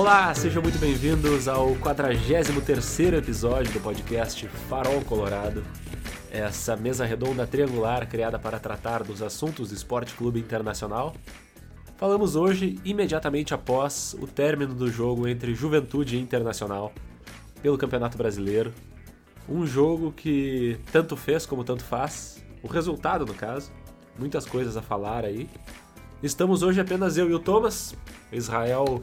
Olá, sejam muito bem-vindos ao 43º episódio do podcast Farol Colorado. Essa mesa redonda triangular criada para tratar dos assuntos do Esporte Clube Internacional. Falamos hoje, imediatamente após o término do jogo entre Juventude e Internacional pelo Campeonato Brasileiro. Um jogo que tanto fez como tanto faz. O resultado, no caso. Muitas coisas a falar aí. Estamos hoje apenas eu e o Thomas. Israel,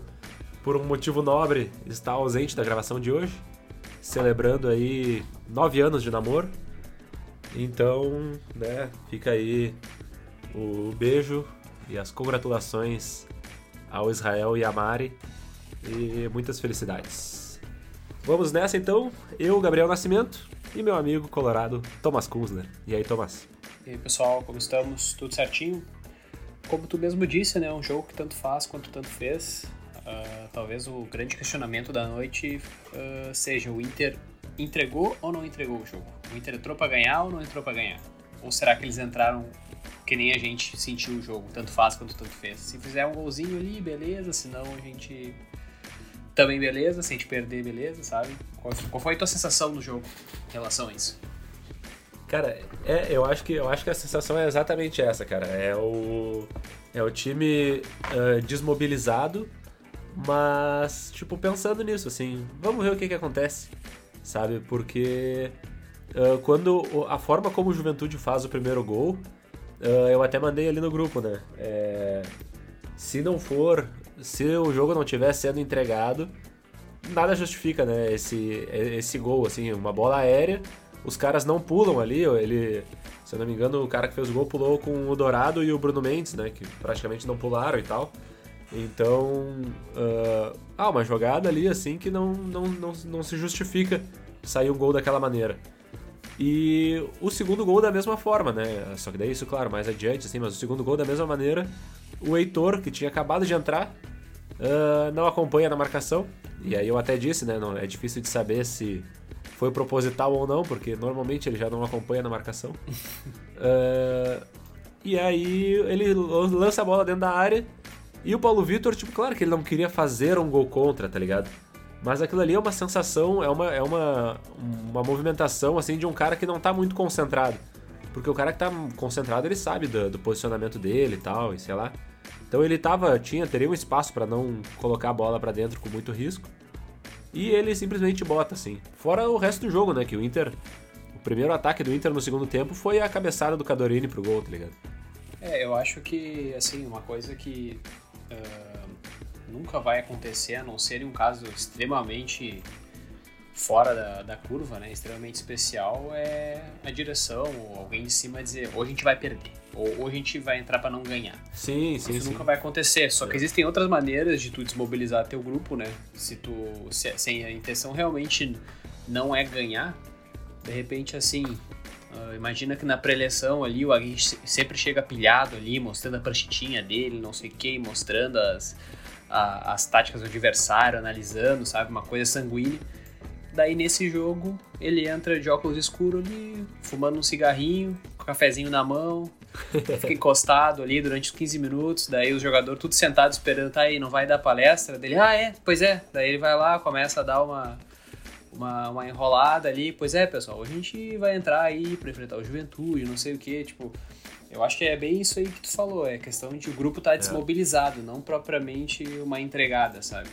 por um motivo nobre, está ausente da gravação de hoje, celebrando aí nove anos de namoro. Então, né, fica aí o beijo e as congratulações ao Israel e a Mari e muitas felicidades. Vamos nessa então, eu, Gabriel Nascimento e meu amigo colorado Thomas Kunzler. E aí, Thomas? E aí, pessoal, como estamos? Tudo certinho? como tu mesmo disse, né, um jogo que tanto faz quanto tanto fez. Uh, talvez o grande questionamento da noite uh, seja o Inter entregou ou não entregou o jogo? O Inter entrou para ganhar ou não entrou para ganhar? Ou será que eles entraram que nem a gente sentiu o jogo, tanto faz quanto tanto fez? Se fizer um golzinho ali, beleza, senão a gente também beleza, se a gente perder, beleza, sabe? Qual, foi a tua sensação no jogo em relação a isso? Cara, é, eu acho que eu acho que a sensação é exatamente essa, cara. É o é o time uh, desmobilizado, mas tipo pensando nisso, assim, vamos ver o que que acontece, sabe? Porque uh, quando a forma como o Juventude faz o primeiro gol, uh, eu até mandei ali no grupo, né? É, se não for, se o jogo não tiver sendo entregado, nada justifica, né? Esse esse gol, assim, uma bola aérea os caras não pulam ali, ele, se eu não me engano, o cara que fez o gol pulou com o Dourado e o Bruno Mendes, né, que praticamente não pularam e tal. Então, uh, ah, uma jogada ali assim que não, não, não, não se justifica sair um gol daquela maneira. E o segundo gol da mesma forma, né? Só que daí isso, claro, mais adiante, assim, mas o segundo gol da mesma maneira, o Heitor, que tinha acabado de entrar, uh, não acompanha na marcação. E aí eu até disse, né? Não, é difícil de saber se foi proposital ou não, porque normalmente ele já não acompanha na marcação. uh, e aí ele lança a bola dentro da área e o Paulo Vitor, tipo, claro que ele não queria fazer um gol contra, tá ligado? Mas aquilo ali é uma sensação, é uma, é uma, uma movimentação assim de um cara que não tá muito concentrado. Porque o cara que tá concentrado, ele sabe do, do posicionamento dele e tal, e sei lá. Então ele tava, tinha, teria um espaço para não colocar a bola para dentro com muito risco. E ele simplesmente bota, assim. Fora o resto do jogo, né? Que o Inter. O primeiro ataque do Inter no segundo tempo foi a cabeçada do Cadorini pro gol, tá ligado? É, eu acho que, assim, uma coisa que uh, nunca vai acontecer, a não ser em um caso extremamente fora da, da curva, né, extremamente especial, é a direção, ou alguém de cima dizer, ou a gente vai perder, ou, ou a gente vai entrar para não ganhar. Sim, sim, Isso sim. nunca vai acontecer, só que é. existem outras maneiras de tu desmobilizar teu grupo, né, se tu, se, se a intenção realmente não é ganhar, de repente, assim, uh, imagina que na preleção ali o Agui sempre chega pilhado ali, mostrando a pranchetinha dele, não sei o que, mostrando as, a, as táticas do adversário, analisando, sabe, uma coisa sanguínea. Daí nesse jogo ele entra de óculos escuros ali, fumando um cigarrinho, com um cafezinho na mão, fica encostado ali durante 15 minutos, daí os jogadores tudo sentado esperando, tá aí, não vai dar palestra? Dele, ah é, pois é. Daí ele vai lá, começa a dar uma, uma, uma enrolada ali, pois é pessoal, a gente vai entrar aí pra enfrentar o Juventude, não sei o que, tipo... Eu acho que é bem isso aí que tu falou, é questão de o grupo tá é. desmobilizado, é. não propriamente uma entregada, sabe?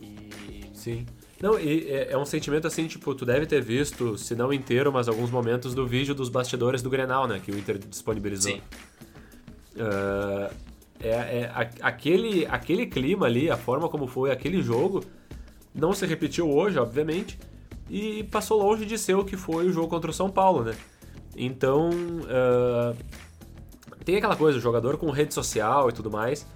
E... Sim. Não, e é, é, um sentimento assim, tipo, tu deve ter visto, se não inteiro, mas alguns momentos do vídeo dos bastidores do Grenal, né? Que o Inter disponibilizou. Sim. Uh, é, é aquele, aquele clima ali, a forma como foi aquele jogo, não se repetiu hoje, obviamente, e passou longe de ser o que foi o jogo contra o São Paulo, né? Então, uh, tem aquela coisa, o jogador com rede social e tudo mais,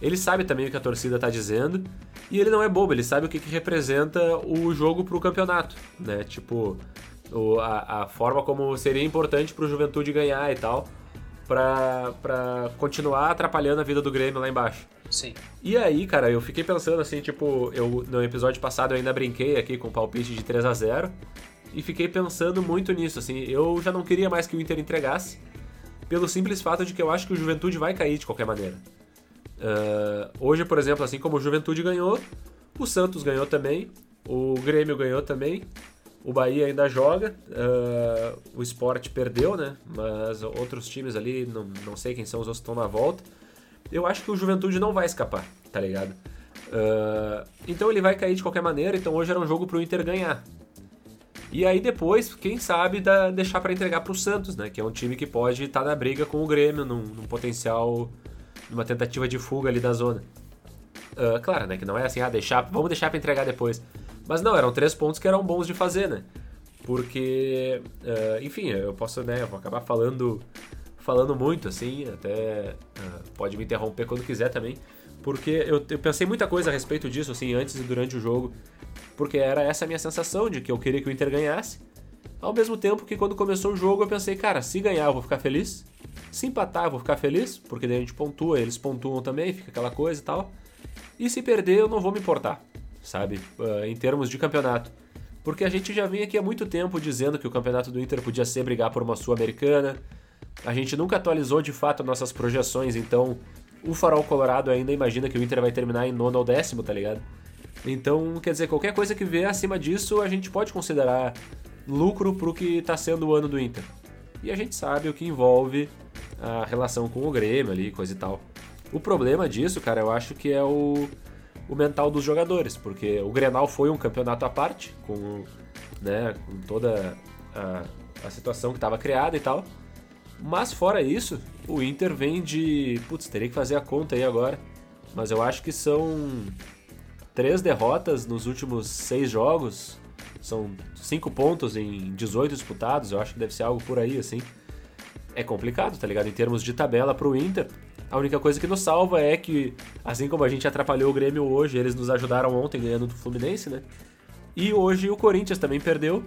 ele sabe também o que a torcida tá dizendo, e ele não é bobo, ele sabe o que, que representa o jogo pro campeonato, né? Tipo, o, a, a, forma como seria importante pro Juventude ganhar e tal, pra continuar atrapalhando a vida do Grêmio lá embaixo. Sim. E aí, cara, eu fiquei pensando assim, tipo, eu no episódio passado eu ainda brinquei aqui com o palpite de 3 a 0 e fiquei pensando muito nisso, assim, eu já não queria mais que o Inter entregasse, pelo simples fato de que eu acho que o Juventude vai cair de qualquer maneira. Uh, hoje, por exemplo, assim como o Juventude ganhou, O Santos ganhou também, o Grêmio ganhou também, o Bahia ainda joga, uh, o Sport perdeu, né? Mas outros times ali, não, não sei quem são os outros que estão na volta. Eu acho que o Juventude não vai escapar, tá ligado? Uh, então ele vai cair de qualquer maneira, então hoje era um jogo pro Inter ganhar. E aí depois, quem sabe, dá, deixar para entregar pro Santos, né? Que é um time que pode estar tá na briga com o Grêmio, num, num potencial, numa tentativa de fuga ali da zona. Uh, claro, né? Que não é assim, ah, deixar, vamos deixar para entregar depois. Mas não, eram três pontos que eram bons de fazer, né? Porque, uh, enfim, eu posso, né? Eu vou acabar falando, falando muito, assim, até uh, pode me interromper quando quiser também. Porque eu, eu pensei muita coisa a respeito disso, assim, antes e durante o jogo. Porque era essa a minha sensação de que eu queria que o Inter ganhasse. Ao mesmo tempo que quando começou o jogo eu pensei, cara, se ganhar eu vou ficar feliz. Se empatar eu vou ficar feliz, porque daí a gente pontua, eles pontuam também, fica aquela coisa e tal. E se perder eu não vou me importar, sabe? Uh, em termos de campeonato. Porque a gente já vem aqui há muito tempo dizendo que o campeonato do Inter podia ser brigar por uma Sul-Americana. A gente nunca atualizou de fato nossas projeções, então o Farol Colorado ainda imagina que o Inter vai terminar em nono ou décimo, tá ligado? Então, quer dizer, qualquer coisa que vier acima disso, a gente pode considerar lucro pro que tá sendo o ano do Inter. E a gente sabe o que envolve a relação com o Grêmio ali, coisa e tal. O problema disso, cara, eu acho que é o, o mental dos jogadores, porque o Grenal foi um campeonato à parte, com, né, com toda a, a situação que estava criada e tal. Mas fora isso, o Inter vem de. Putz, teria que fazer a conta aí agora. Mas eu acho que são três derrotas nos últimos seis jogos. São cinco pontos em 18 disputados. Eu acho que deve ser algo por aí, assim. É complicado, tá ligado? Em termos de tabela pro Inter. A única coisa que nos salva é que, assim como a gente atrapalhou o Grêmio hoje, eles nos ajudaram ontem ganhando do Fluminense, né? E hoje o Corinthians também perdeu.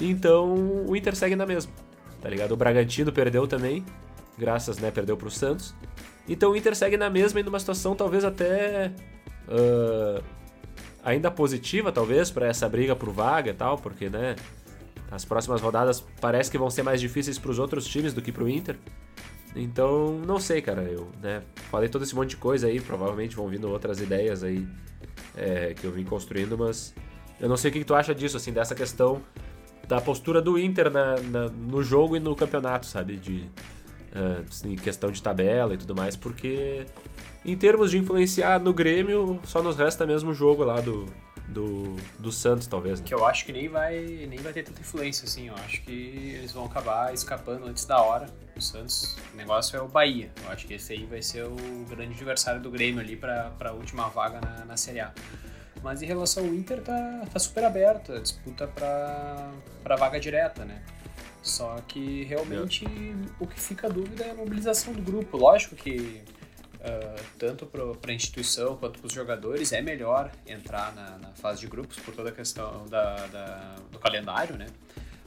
Então o Inter segue na mesma, tá ligado? O Bragantino perdeu também, graças, né? Perdeu pro Santos. Então o Inter segue na mesma e numa situação talvez até uh, ainda positiva, talvez, para essa briga por vaga e tal, porque, né, as próximas rodadas parece que vão ser mais difíceis para os outros times do que para o Inter. Então, não sei, cara, eu né, falei todo esse monte de coisa aí, provavelmente vão vindo outras ideias aí é, que eu vim construindo, mas eu não sei o que, que tu acha disso, assim, dessa questão da postura do Inter na, na, no jogo e no campeonato, sabe? De, uh, em questão de tabela e tudo mais, porque em termos de influenciar no Grêmio, só nos resta mesmo o jogo lá do, do, do Santos, talvez. Né? Que eu acho que nem vai, nem vai ter tanta influência, assim. Eu acho que eles vão acabar escapando antes da hora. O Santos, o negócio é o Bahia. Eu acho que esse aí vai ser o grande adversário do Grêmio ali para a última vaga na, na Série A. Mas em relação ao Inter, tá, tá super aberto a disputa para vaga direta, né? Só que realmente o que fica a dúvida é a mobilização do grupo. Lógico que uh, tanto para a instituição quanto para os jogadores, é melhor entrar na, na, fase de grupos por toda a questão da, da do calendário, né?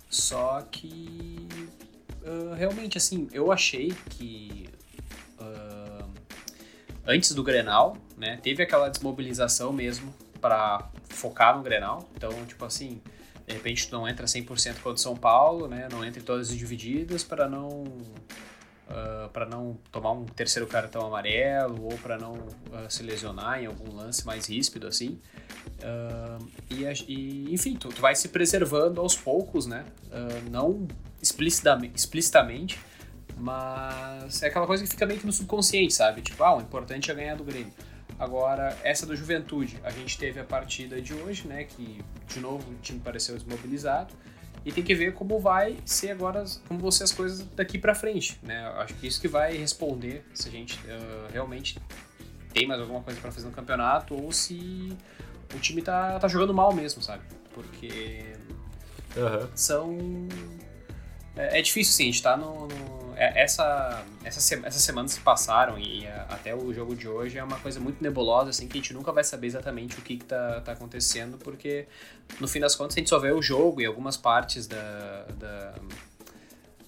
Só que uh, realmente, assim, eu achei que uh, antes do Grenal, né, teve aquela desmobilização mesmo para focar no Grenal. Então, tipo assim, de repente tu não entra 100% contra o São Paulo, né? Não entra em todas as divididas para não uh, ah, para não tomar um terceiro cartão amarelo ou para não uh, se lesionar em algum lance mais ríspido assim. Uh, e, e, enfim, tu, tu, vai se preservando aos poucos, né? não explicitamente, explicitamente, mas é aquela coisa que fica meio que no subconsciente, sabe? Tipo, ah, o importante é ganhar do Grêmio. Agora, essa da Juventude, a gente teve a partida de hoje, né? Que de novo o time pareceu desmobilizado. E tem que ver como vai ser agora, como vão ser as coisas daqui para frente, né? Acho que isso que vai responder se a gente uh, realmente tem mais alguma coisa para fazer no campeonato ou se o time tá, tá jogando mal mesmo, sabe? Porque uhum. são. É, é, difícil, sim, a gente tá no, no essa, essa, essas semanas que passaram e até o jogo de hoje é uma coisa muito nebulosa, assim, que a gente nunca vai saber exatamente o que, que tá, tá acontecendo, porque no fim das contas a gente só vê o jogo e algumas partes da, da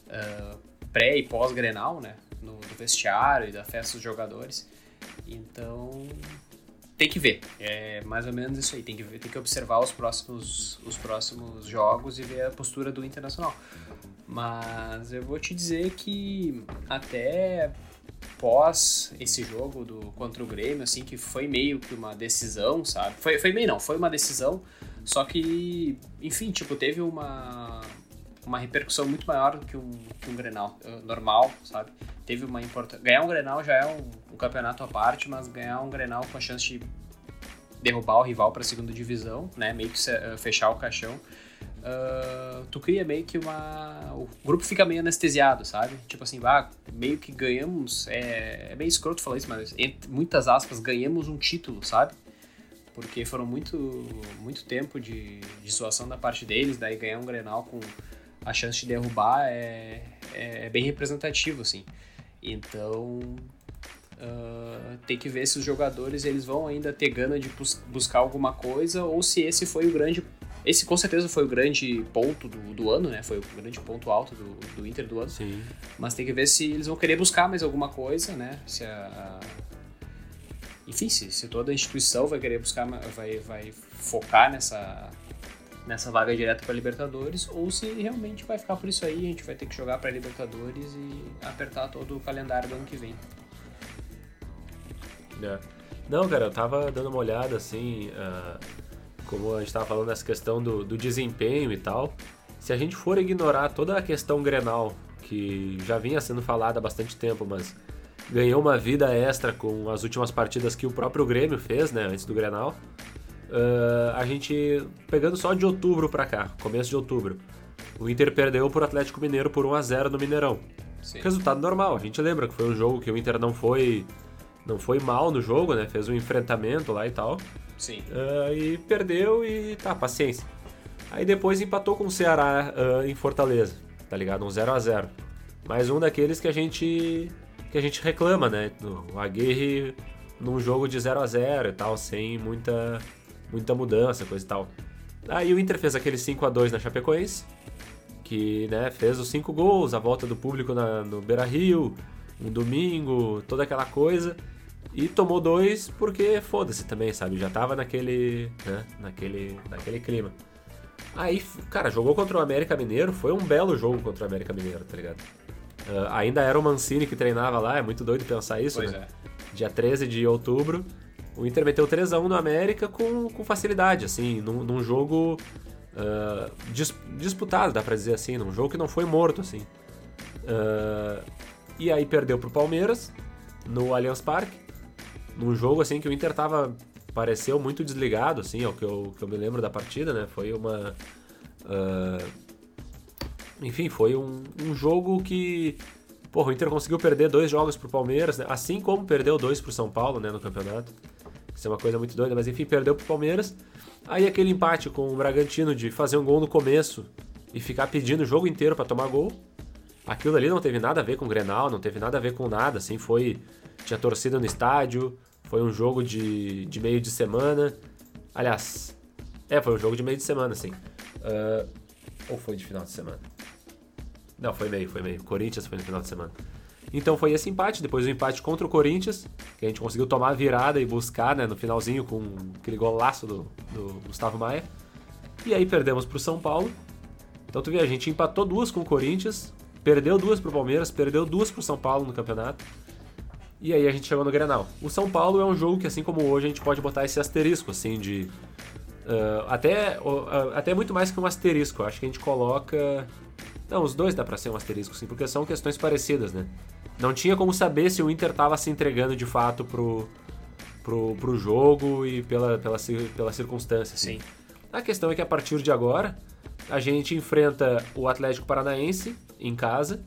uh, pré e pós-grenal, né? No, do vestiário e da festa dos jogadores. Então tem que ver. É mais ou menos isso aí. Tem que, ver, tem que observar os próximos, os próximos jogos e ver a postura do Internacional. Mas eu vou te dizer que até pós esse jogo do contra o Grêmio, assim, que foi meio que uma decisão, sabe? Foi, foi meio não, foi uma decisão, só que, enfim, tipo, teve uma, uma repercussão muito maior do que um, que um Grenal uh, normal, sabe? Teve uma importância. Ganhar um Grenal já é um, um, campeonato à parte, mas ganhar um Grenal com a chance de derrubar o rival para a segunda divisão, né? Meio que uh, fechar o caixão. Uh, tu cria meio que uma. O grupo fica meio anestesiado, sabe? Tipo assim, ah, meio que ganhamos. É, é meio escroto falar isso, mas entre muitas aspas, ganhamos um título, sabe? Porque foram muito, muito tempo de, de zoação da parte deles, daí ganhar um Grenal com a chance de derrubar é, é, é bem representativo, assim. Então, uh, tem que ver se os jogadores eles vão ainda ter gana de bus buscar alguma coisa ou se esse foi o grande... Esse com certeza foi o grande ponto do, do ano, né? Foi o grande ponto alto do, do Inter do ano. Sim. Mas tem que ver se eles vão querer buscar mais alguma coisa, né? Se a, enfim, se, se, toda a instituição vai querer buscar, vai, vai focar nessa, nessa vaga direta para Libertadores ou se realmente vai ficar por isso aí, a gente vai ter que jogar para Libertadores e apertar todo o calendário do ano que vem. É. Não, cara, eu tava dando uma olhada assim, uh, como a gente tava falando nessa questão do, do desempenho e tal. Se a gente for ignorar toda a questão Grenal, que já vinha sendo falada há bastante tempo, mas ganhou uma vida extra com as últimas partidas que o próprio Grêmio fez, né, antes do Grenal. Uh, a gente pegando só de outubro para cá, começo de outubro. O Inter perdeu por Atlético Mineiro por 1 a 0 no Mineirão. Sim. Resultado normal. A gente lembra que foi um jogo que o Inter não foi não foi mal no jogo, né? Fez um enfrentamento lá e tal. Sim. Uh, e perdeu e tá, paciência. Aí depois empatou com o Ceará uh, em Fortaleza, tá ligado? Um 0 a 0 Mais um daqueles que a gente que a gente reclama, né? O Aguirre num jogo de 0 a 0 e tal, sem muita muita mudança, coisa e tal. Aí o Inter fez aquele 5 a 2 na Chapecoense, que né, fez os cinco gols, a volta do público na, no Beira-Rio, um domingo, toda aquela coisa. E tomou dois porque foda-se também, sabe? Já tava naquele, né, naquele, naquele clima. Aí, cara, jogou contra o América Mineiro, foi um belo jogo contra o América Mineiro, tá ligado? Uh, ainda era o Mancini que treinava lá, é muito doido pensar isso, pois né? É. Dia 13 de outubro, o Inter meteu 3x1 no América com, com facilidade, assim, num, num jogo uh, dis, disputado, dá pra dizer assim, num jogo que não foi morto, assim. Uh, e aí perdeu pro Palmeiras, no Allianz Parque, num jogo, assim, que o Inter tava, pareceu muito desligado, assim, é o que eu, que eu me lembro da partida, né, foi uma... Uh, enfim, foi um, um jogo que Porra, o Inter conseguiu perder dois jogos pro Palmeiras, né? assim como perdeu dois pro São Paulo, né, no campeonato. Isso é uma coisa muito doida, mas enfim, perdeu pro Palmeiras. Aí aquele empate com o Bragantino de fazer um gol no começo e ficar pedindo o jogo inteiro para tomar gol. Aquilo ali não teve nada a ver com o Grenal, não teve nada a ver com nada, assim, foi... Tinha torcida no estádio, foi um jogo de, de meio de semana. Aliás, é, foi um jogo de meio de semana, assim. Uh, ou foi de final de semana? Não, foi meio, foi meio. Corinthians foi no final de semana. Então foi esse empate, depois o empate contra o Corinthians, que a gente conseguiu tomar a virada e buscar, né, no finalzinho com aquele golaço do, do Gustavo Maia. E aí perdemos pro São Paulo. Então tu vê, a gente empatou duas com o Corinthians, perdeu duas pro Palmeiras, perdeu duas pro São Paulo no campeonato. E aí a gente chegou no Grenal. O São Paulo é um jogo que, assim como hoje, a gente pode botar esse asterisco, assim, de... Uh, até, uh, até muito mais que um asterisco. Acho que a gente coloca... Não, os dois dá pra ser um asterisco, sim, porque são questões parecidas, né? Não tinha como saber se o Inter estava se entregando de fato pro, pro, pro jogo e pela, pela, pela circunstância. Assim. Sim. A questão é que a partir de agora a gente enfrenta o Atlético Paranaense em casa,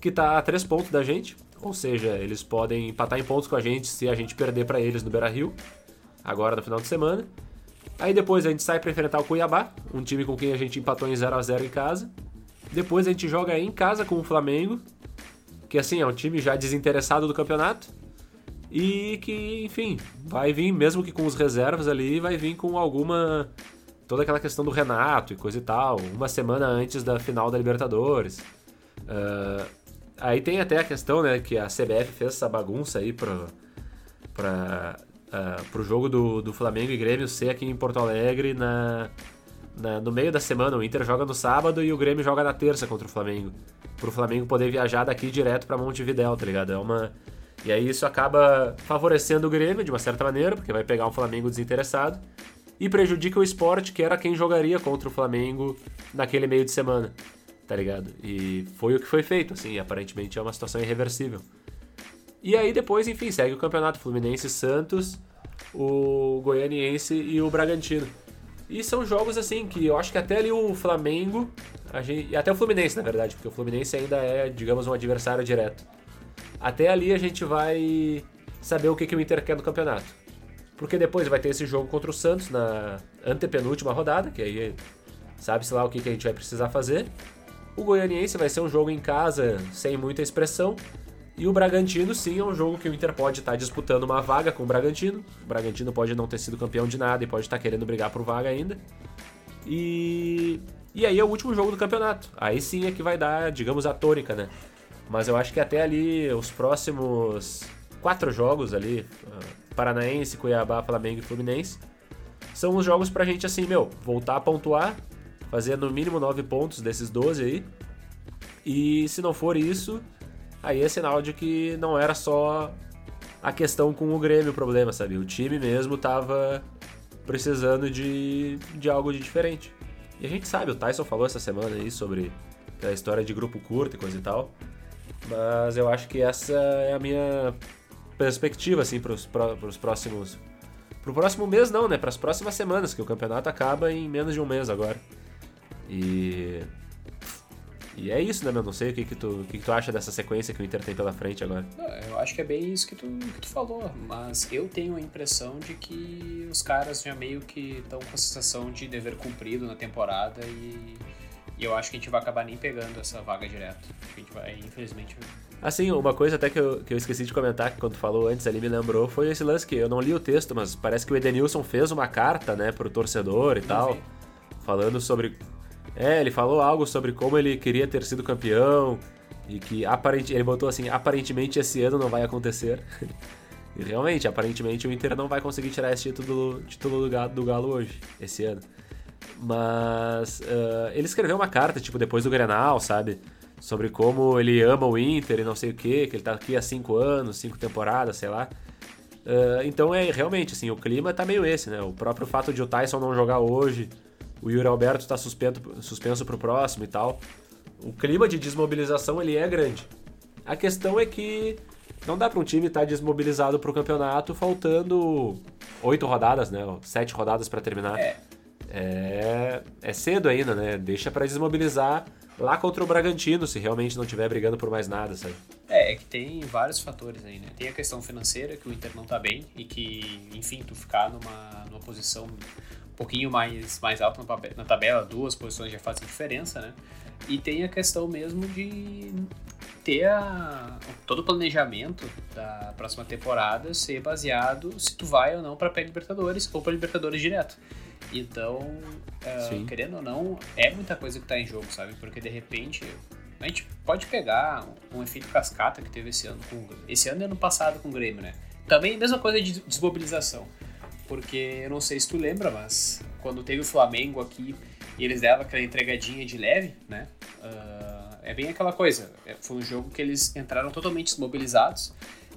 que está a três pontos da gente, ou seja, eles podem empatar em pontos com a gente se a gente perder para eles no Beira Rio, agora no final de semana. Aí depois a gente sai para enfrentar o Cuiabá, um time com quem a gente empatou em 0 a 0 em casa. Depois a gente joga em casa com o Flamengo, que assim é um time já desinteressado do campeonato e que, enfim, vai vir, mesmo que com os reservas ali, vai vir com alguma. toda aquela questão do Renato e coisa e tal, uma semana antes da final da Libertadores. Uh, aí tem até a questão, né, que a CBF fez essa bagunça aí pro, pra, uh, pro jogo do, do Flamengo e Grêmio ser aqui em Porto Alegre na, na, no meio da semana. O Inter joga no sábado e o Grêmio joga na terça contra o Flamengo pro Flamengo poder viajar daqui direto para Montevidéu, tá ligado? É uma E aí isso acaba favorecendo o Grêmio de uma certa maneira, porque vai pegar um Flamengo desinteressado, e prejudica o esporte, que era quem jogaria contra o Flamengo naquele meio de semana, tá ligado? E foi o que foi feito, assim, aparentemente é uma situação irreversível. E aí depois, enfim, segue o campeonato Fluminense Santos, o Goianiense e o Bragantino. E são jogos assim que eu acho que até ali o Flamengo, gente, e até o Fluminense, na verdade, porque o Fluminense ainda é, digamos, um adversário direto. Até ali a gente vai saber o que, que o Inter quer no campeonato. Porque depois vai ter esse jogo contra o Santos na antepenúltima rodada, que aí sabe-se lá o que, que a gente vai precisar fazer. O Goianiense vai ser um jogo em casa sem muita expressão. E o Bragantino, sim, é um jogo que o Inter pode estar tá disputando uma vaga com o Bragantino. O Bragantino pode não ter sido campeão de nada e pode estar tá querendo brigar por vaga ainda. E, e aí é o último jogo do campeonato. Aí sim é que vai dar, digamos, a tônica, né? Mas eu acho que até ali, os próximos quatro jogos ali, ah, Paranaense, Cuiabá, Flamengo e Fluminense, são os jogos pra gente, assim, meu, voltar a pontuar, fazer no mínimo nove pontos desses 12 aí. E se não for isso, aí é sinal de que não era só a questão com o Grêmio o problema, sabe? O time mesmo tava precisando de, de algo de diferente. E a gente sabe, o Tyson falou essa semana aí sobre a história de grupo curto e coisa e tal. Mas eu acho que essa é a minha perspectiva, assim, pros, pros próximos. Pro próximo mês não, né? Para as próximas semanas, que o campeonato acaba em menos de um mês agora. E e é isso, né, meu? Não sei o que, que, tu, o que, que tu acha dessa sequência que o Inter tem pela frente agora. Eu acho que é bem isso que tu, que tu falou, mas eu tenho a impressão de que os caras já meio que estão com a sensação de dever cumprido na temporada e, e, eu acho que a gente vai acabar nem pegando essa vaga direto. A gente vai, infelizmente. Assim, uma coisa até que eu, que eu esqueci de comentar, que quando tu falou antes ali me lembrou, foi esse lance que eu não li o texto, mas parece que o Edenilson fez uma carta, né, pro torcedor e não tal, vi. falando sobre é, ele falou algo sobre como ele queria ter sido campeão e que aparentemente ele botou assim, aparentemente esse ano não vai acontecer. e realmente, aparentemente o Inter não vai conseguir tirar esse título, título do, Galo, do Galo hoje, esse ano. Mas uh, ele escreveu uma carta, tipo, depois do Grenal, sabe? Sobre como ele ama o Inter e não sei o que, que ele tá aqui há cinco anos, cinco temporadas, sei lá. Uh, então é realmente, assim, o clima tá meio esse, né? O próprio fato de o Tyson não jogar hoje o Yuri Alberto está suspenso para o próximo e tal. O clima de desmobilização ele é grande. A questão é que não dá para um time estar tá desmobilizado para o campeonato faltando oito rodadas, né? Sete rodadas para terminar. É. é. É cedo ainda, né? Deixa para desmobilizar lá contra o Bragantino, se realmente não estiver brigando por mais nada, sabe? É, é que tem vários fatores aí, né? Tem a questão financeira, que o Inter não tá bem e que, enfim, tu ficar numa, numa posição pouquinho mais, mais alto na tabela, duas posições já fazem diferença, né? E tem a questão mesmo de ter a, todo o planejamento da próxima temporada ser baseado se tu vai ou não para pré-libertadores ou para Libertadores direto. Então, uh, querendo ou não, é muita coisa que está em jogo, sabe? Porque de repente a gente pode pegar um efeito cascata que teve esse ano com esse ano e ano passado com o Grêmio, né? Também mesma coisa de desmobilização porque eu não sei se tu lembra, mas quando teve o Flamengo aqui e eles deram aquela entregadinha de leve, né? Uh, é bem aquela coisa. É, foi um jogo que eles entraram totalmente desmobilizados,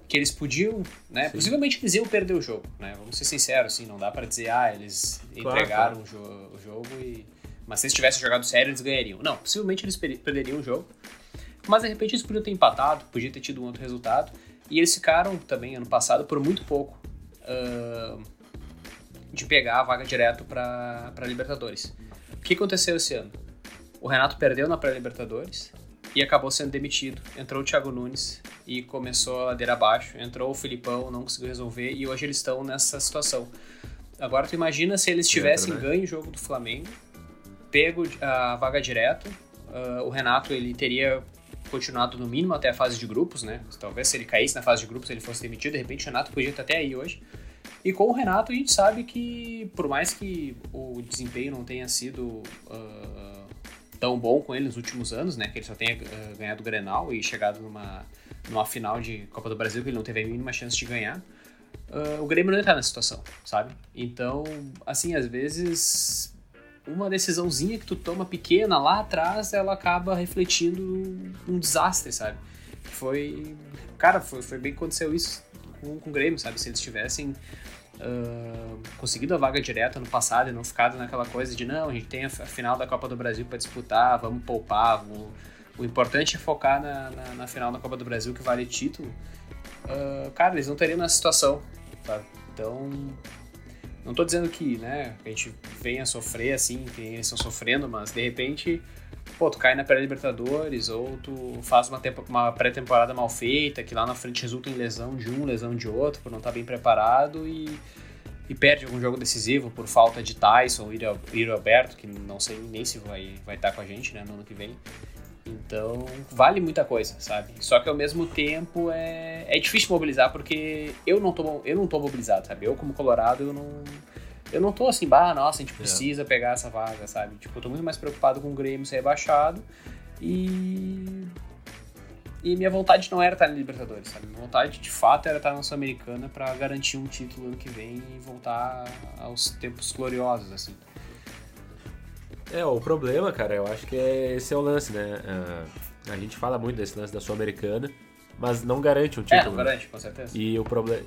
que eles podiam, né? Sim. Possivelmente eles iam perder o jogo, né? Vamos ser sinceros, assim, não dá para dizer, ah, eles entregaram claro, claro. O, jo o, jogo e. Mas se eles tivessem jogado sério, eles ganhariam. Não, possivelmente eles per perderiam o jogo. Mas de repente eles podiam ter empatado, podia ter tido um outro resultado. E eles ficaram também ano passado por muito pouco. Uh, de pegar a vaga direto para Libertadores. O que aconteceu esse ano? O Renato perdeu na pré-Libertadores e acabou sendo demitido. Entrou o Thiago Nunes e começou a ladeira abaixo. Entrou o Filipão, não conseguiu resolver e hoje eles estão nessa situação. Agora tu imagina se eles tivessem Entra, né? ganho o jogo do Flamengo, pego a vaga direto, uh, o Renato ele teria continuado no mínimo até a fase de grupos, né? Talvez se ele caísse na fase de grupos ele fosse demitido, de repente o Renato podia estar até aí hoje. E com o Renato a gente sabe que, por mais que o desempenho não tenha sido uh, tão bom com ele nos últimos anos, né? Que ele só tenha uh, ganhado o Grenal e chegado numa, numa final de Copa do Brasil que ele não teve a mínima chance de ganhar. Uh, o Grêmio não está nessa situação, sabe? Então, assim, às vezes uma decisãozinha que tu toma pequena lá atrás, ela acaba refletindo um desastre, sabe? Foi. Cara, foi, foi bem que aconteceu isso com, com o Grêmio, sabe? Se eles tivessem uh, conseguido a vaga direta no passado e não ficado naquela coisa de não, a gente tem a final da Copa do Brasil para disputar, vamos poupar, vamos... o importante é focar na, na, na, final da Copa do Brasil que vale título. Uh, cara, eles não teriam nessa situação, sabe? Então, não estou dizendo que, né, a gente venha sofrer assim, que eles estão sofrendo, mas de repente pô, tu cai na pré-libertadores ou tu faz uma, uma pré-temporada mal feita, que lá na frente resulta em lesão de um, lesão de outro, por não estar tá bem preparado e, e perde algum jogo decisivo por falta de Tyson e Roberto, que não sei nem se vai, vai estar tá com a gente, né, no ano que vem. Então, vale muita coisa, sabe? Só que ao mesmo tempo é, é difícil mobilizar porque eu não, tô, eu não tô mobilizado, sabe? Eu, como Colorado, eu não eu não tô assim, bah, nossa, a gente é. precisa é. pegar essa vaga, sabe? Tipo, eu tô muito mais preocupado com o Grêmio ser rebaixado e. E minha vontade não era estar na Libertadores, sabe? Minha vontade de fato era estar na Sul-Americana para garantir um título ano que vem e voltar aos tempos gloriosos, assim. É, o problema, cara, eu acho que é, esse é o lance, né? Uh, a gente fala muito desse lance da Sul-Americana, mas não garante um título. É, não garante, com certeza. E o problema.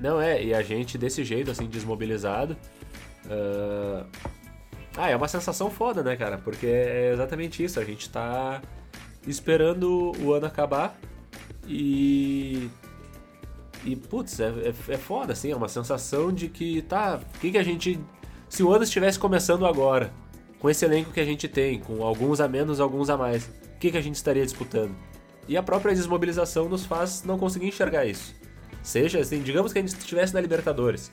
Não, é, e a gente desse jeito, assim, desmobilizado, Uh... Ah, é uma sensação foda, né, cara? Porque é exatamente isso. A gente tá esperando o ano acabar e. E, putz, é, é, é foda, assim. É uma sensação de que, tá, o que, que a gente. Se o ano estivesse começando agora, com esse elenco que a gente tem, com alguns a menos, alguns a mais, o que, que a gente estaria disputando? E a própria desmobilização nos faz não conseguir enxergar isso. Seja assim, digamos que a gente estivesse na Libertadores.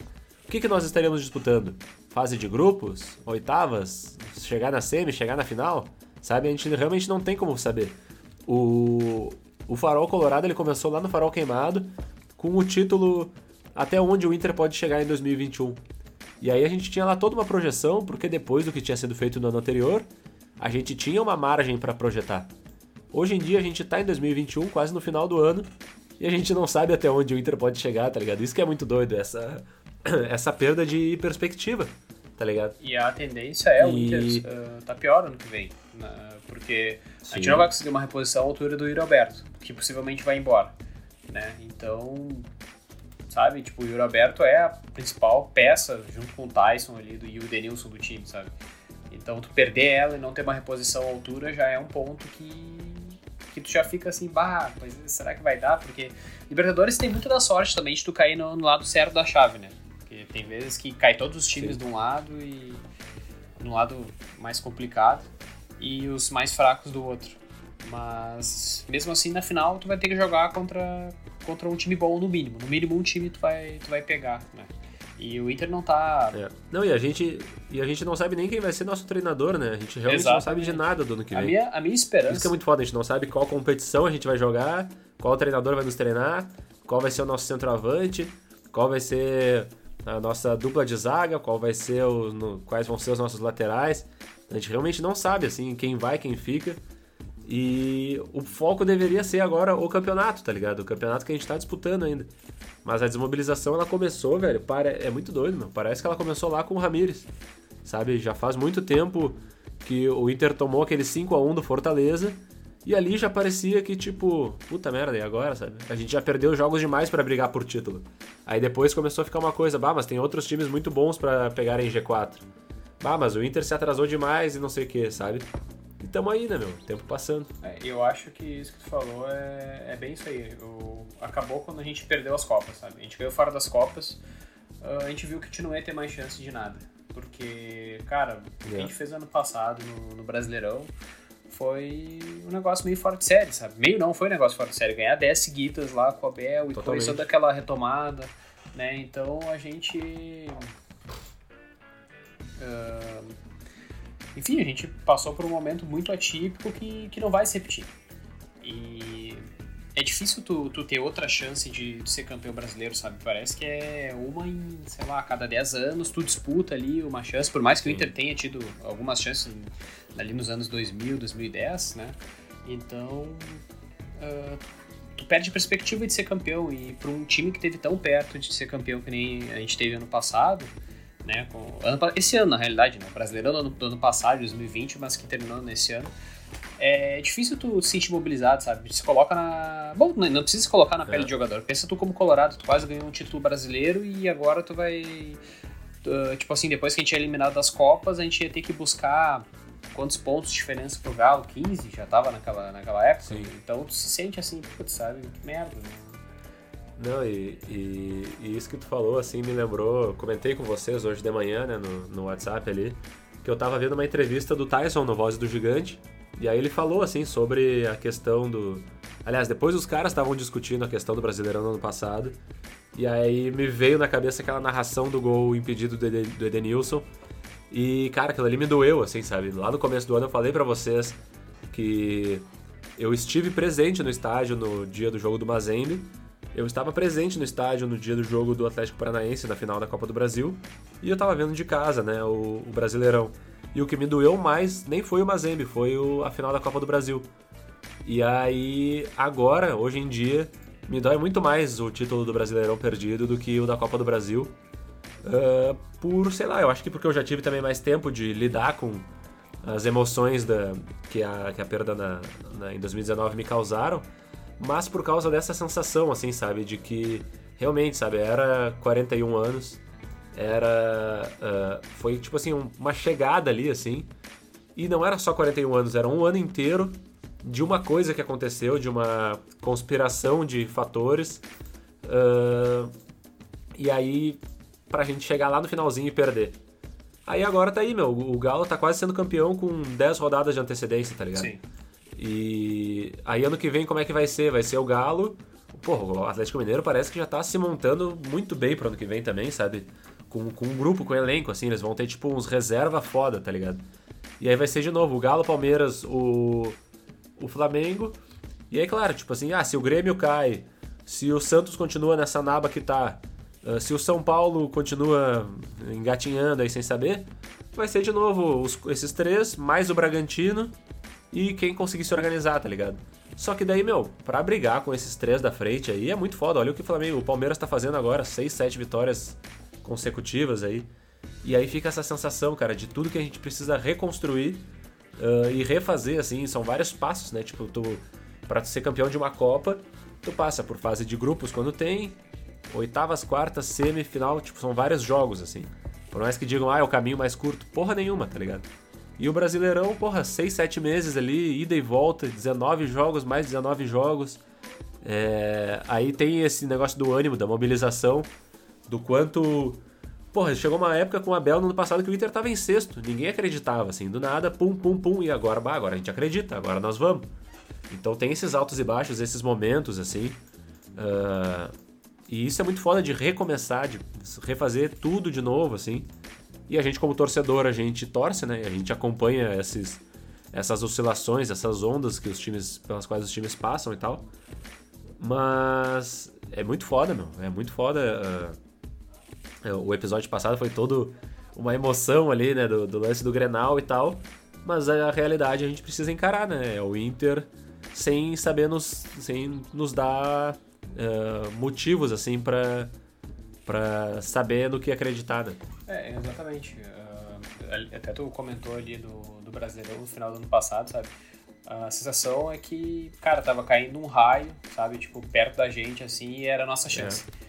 O que, que nós estaríamos disputando? Fase de grupos? Oitavas? Chegar na semi? Chegar na final? Sabe? A gente realmente não tem como saber. O, o Farol Colorado ele começou lá no Farol Queimado com o título até onde o Inter pode chegar em 2021. E aí a gente tinha lá toda uma projeção, porque depois do que tinha sido feito no ano anterior, a gente tinha uma margem para projetar. Hoje em dia a gente tá em 2021, quase no final do ano, e a gente não sabe até onde o Inter pode chegar, tá ligado? Isso que é muito doido, essa essa perda de perspectiva, tá ligado? E a tendência é o Inter uh, tá pior ano que vem, porque Sim. a gente não vai conseguir uma reposição à altura do Yuri Alberto, que possivelmente vai embora, né? Então, sabe, tipo, o Yuri Alberto é a principal peça junto com o Tyson ali do, e o Denilson do time, sabe? Então, tu perder ela e não ter uma reposição à altura já é um ponto que que tu já fica assim, bah, mas será que vai dar? Porque Libertadores tem muito da sorte também de tu cair no, no lado certo da chave, né? Porque tem vezes que cai todos os times Sim. de um lado e no lado mais complicado e os mais fracos do outro. Mas mesmo assim na final tu vai ter que jogar contra, contra um time bom no mínimo. No mínimo um time tu vai, tu vai pegar, né? E o Inter não tá. É. Não, e a gente. E a gente não sabe nem quem vai ser nosso treinador, né? A gente realmente Exatamente. não sabe de nada do ano que vem. A minha, a minha esperança. Isso que é muito foda, a gente não sabe qual competição a gente vai jogar, qual treinador vai nos treinar, qual vai ser o nosso centroavante, qual vai ser a nossa dupla de zaga, qual vai ser o, no, quais vão ser os nossos laterais. A gente realmente não sabe assim quem vai, quem fica. E o foco deveria ser agora o campeonato, tá ligado? O campeonato que a gente tá disputando ainda. Mas a desmobilização ela começou, velho, para... é muito doido, meu. Parece que ela começou lá com o Ramires. Sabe? Já faz muito tempo que o Inter tomou aquele 5 a 1 do Fortaleza e ali já parecia que, tipo, puta merda, e agora, sabe? A gente já perdeu jogos demais para brigar por título. Aí depois começou a ficar uma coisa, bah, mas tem outros times muito bons para pegarem G4. Bah, mas o Inter se atrasou demais e não sei o que, sabe? E tamo aí, né, meu? Tempo passando. É, eu acho que isso que tu falou é, é bem isso aí. O, acabou quando a gente perdeu as Copas, sabe? A gente veio fora das Copas, uh, a gente viu que a gente não ia ter mais chance de nada. Porque, cara, o que a gente fez ano passado no, no Brasileirão foi um negócio meio fora de série, sabe? Meio não, foi um negócio fora de série. Ganhar 10 seguidas lá com a Bel e depois toda aquela retomada, né? Então a gente. Uh, enfim, a gente passou por um momento muito atípico que, que não vai se repetir. E é difícil tu, tu ter outra chance de, de, ser campeão brasileiro, sabe? Parece que é uma em, sei lá, a cada 10 anos tu disputa ali uma chance, por mais que Sim. o Inter tenha tido algumas chances ali nos anos 2000, 2010, né? Então, uh, tu perde perspectiva de ser campeão e para um time que teve tão perto de ser campeão que nem a gente teve ano passado, né? Com, ano, esse ano, na realidade, né? Brasileirão do ano, do ano passado, 2020, mas que terminou nesse ano. É difícil tu se sentir mobilizado, sabe? Se coloca na. Bom, não precisa se colocar na pele é. de jogador. Pensa tu como Colorado, tu quase ganhou um título brasileiro e agora tu vai. tipo assim, depois que a gente é eliminado das Copas, a gente ia ter que buscar quantos pontos de diferença pro Galo? 15? Já tava naquela, naquela época? Sim. Então tu se sente assim, putz, sabe? Que merda, né? Não, e, e, e, isso que tu falou, assim, me lembrou. Comentei com vocês hoje de manhã, né, no, no WhatsApp ali, que eu tava vendo uma entrevista do Tyson no Voz do Gigante. E aí ele falou, assim, sobre a questão do. Aliás, depois os caras estavam discutindo a questão do Brasileirão no ano passado. E aí me veio na cabeça aquela narração do gol impedido do Edenilson. E, cara, aquilo ali me doeu, assim, sabe? Lá no começo do ano eu falei para vocês que eu estive presente no estádio no dia do jogo do Mazembe. Eu estava presente no estádio no dia do jogo do Atlético Paranaense na final da Copa do Brasil. E eu estava vendo de casa, né, o, o Brasileirão. E o que me doeu mais nem foi o Mazembe, foi o, a final da Copa do Brasil. E aí, agora, hoje em dia, me dói muito mais o título do Brasileirão perdido do que o da Copa do Brasil. Uh, por, sei lá, eu acho que porque eu já tive também mais tempo de lidar com as emoções da, que, a, que a perda na, na, em 2019 me causaram, mas por causa dessa sensação, assim, sabe, de que realmente, sabe, era 41 anos, era. Uh, foi tipo assim, uma chegada ali, assim. E não era só 41 anos, era um ano inteiro de uma coisa que aconteceu, de uma conspiração de fatores. Uh, e aí, pra gente chegar lá no finalzinho e perder. Aí agora tá aí, meu. O Galo tá quase sendo campeão com 10 rodadas de antecedência, tá ligado? Sim. E aí ano que vem como é que vai ser? Vai ser o Galo. Porra, o Atlético Mineiro parece que já tá se montando muito bem pro ano que vem também, sabe? Com, com um grupo, com um elenco, assim, eles vão ter, tipo, uns reserva foda, tá ligado? E aí vai ser de novo o Galo, Palmeiras, o, o Flamengo. E aí, claro, tipo assim, ah, se o Grêmio cai, se o Santos continua nessa naba que tá, uh, se o São Paulo continua engatinhando aí sem saber, vai ser de novo os, esses três, mais o Bragantino e quem conseguir se organizar, tá ligado? Só que daí, meu, pra brigar com esses três da frente aí é muito foda. Olha o que o Flamengo, o Palmeiras tá fazendo agora, 6, 7 vitórias consecutivas aí. E aí fica essa sensação, cara, de tudo que a gente precisa reconstruir uh, e refazer, assim, são vários passos, né? Tipo, tu, pra ser campeão de uma Copa, tu passa por fase de grupos quando tem, oitavas, quartas, semifinal, tipo, são vários jogos, assim. Por mais que digam, ah, é o caminho mais curto, porra nenhuma, tá ligado? E o Brasileirão, porra, 6, 7 meses ali, ida e volta, 19 jogos, mais 19 jogos. É... Aí tem esse negócio do ânimo, da mobilização do quanto. Porra, chegou uma época com o Abel no ano passado que o Inter tava em sexto. Ninguém acreditava, assim, do nada, pum, pum, pum, e agora, bah, agora a gente acredita, agora nós vamos. Então tem esses altos e baixos, esses momentos, assim. Uh, e isso é muito foda de recomeçar, de refazer tudo de novo, assim. E a gente, como torcedor, a gente torce, né? A gente acompanha esses, essas oscilações, essas ondas que os times, pelas quais os times passam e tal. Mas é muito foda, meu. É muito foda. Uh, o episódio passado foi todo uma emoção ali, né, do, do lance do Grenal e tal. Mas a realidade a gente precisa encarar, né? É o Inter sem saber nos, sem nos dar uh, motivos, assim, para para saber no que acreditar, né? É, exatamente. Uh, até tu comentou ali do, do Brasileirão no final do ano passado, sabe? A sensação é que, cara, tava caindo um raio, sabe? Tipo, perto da gente, assim, e era a nossa chance. É.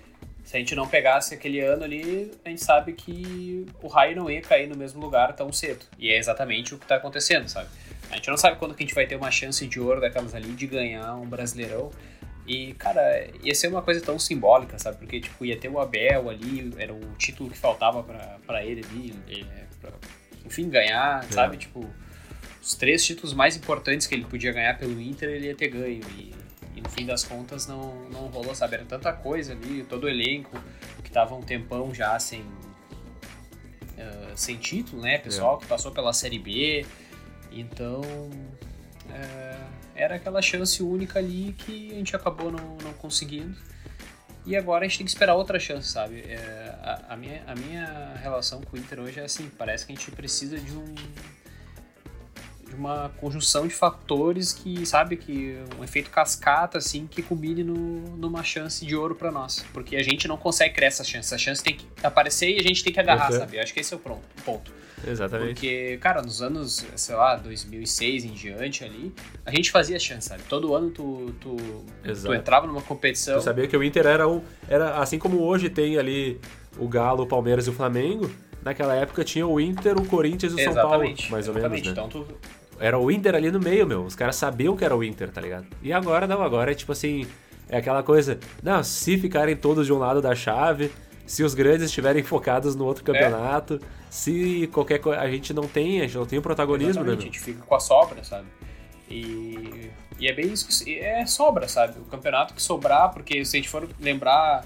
Se a gente não pegasse aquele ano ali, a gente sabe que o raio não ia cair no mesmo lugar tão cedo. E é exatamente o que está acontecendo, sabe? A gente não sabe quando que a gente vai ter uma chance de ouro daquelas ali de ganhar um Brasileirão. E, cara, ia ser uma coisa tão simbólica, sabe? Porque, tipo, ia ter o Abel ali, era o título que faltava para ele ali, é, pra, enfim, ganhar, é. sabe? Tipo, os três títulos mais importantes que ele podia ganhar pelo Inter, ele ia ter ganho. E e no fim das contas não, não rolou, sabe? Era tanta coisa ali, todo o elenco que tava um tempão já sem, uh, sem título, né? Pessoal é. que passou pela Série B. Então uh, era aquela chance única ali que a gente acabou não, não conseguindo. E agora a gente tem que esperar outra chance, sabe? É, a, a, minha, a minha relação com o Inter hoje é assim, parece que a gente precisa de um de uma conjunção de fatores que, sabe, que um efeito cascata, assim, que combine no, numa chance de ouro para nós. Porque a gente não consegue criar essa chance. Essa chance tem que aparecer e a gente tem que agarrar, uhum. sabe? Eu acho que esse é o, pronto, ponto. Exatamente. Porque, cara, nos anos, sei lá, 2006 em diante ali, a gente fazia chance, sabe? Todo ano tu, tu, tu entrava numa competição. Tu sabia que o Inter era um. Era, assim como hoje tem ali o Galo, o Palmeiras e o Flamengo, naquela época tinha o Inter, o Corinthians e o São Paulo, mais ou menos. Né? Então tu... Era o Inter ali no meio, meu. Os caras sabiam que era o Inter, tá ligado? E agora não, agora é tipo assim. É aquela coisa. Não, se ficarem todos de um lado da chave, se os grandes estiverem focados no outro campeonato, é. se qualquer coisa. A gente não tem, a gente não tem o protagonismo, Exatamente, né? A gente fica com a sobra, sabe? E, e é bem isso. É sobra, sabe? O campeonato que sobrar, porque se a gente for lembrar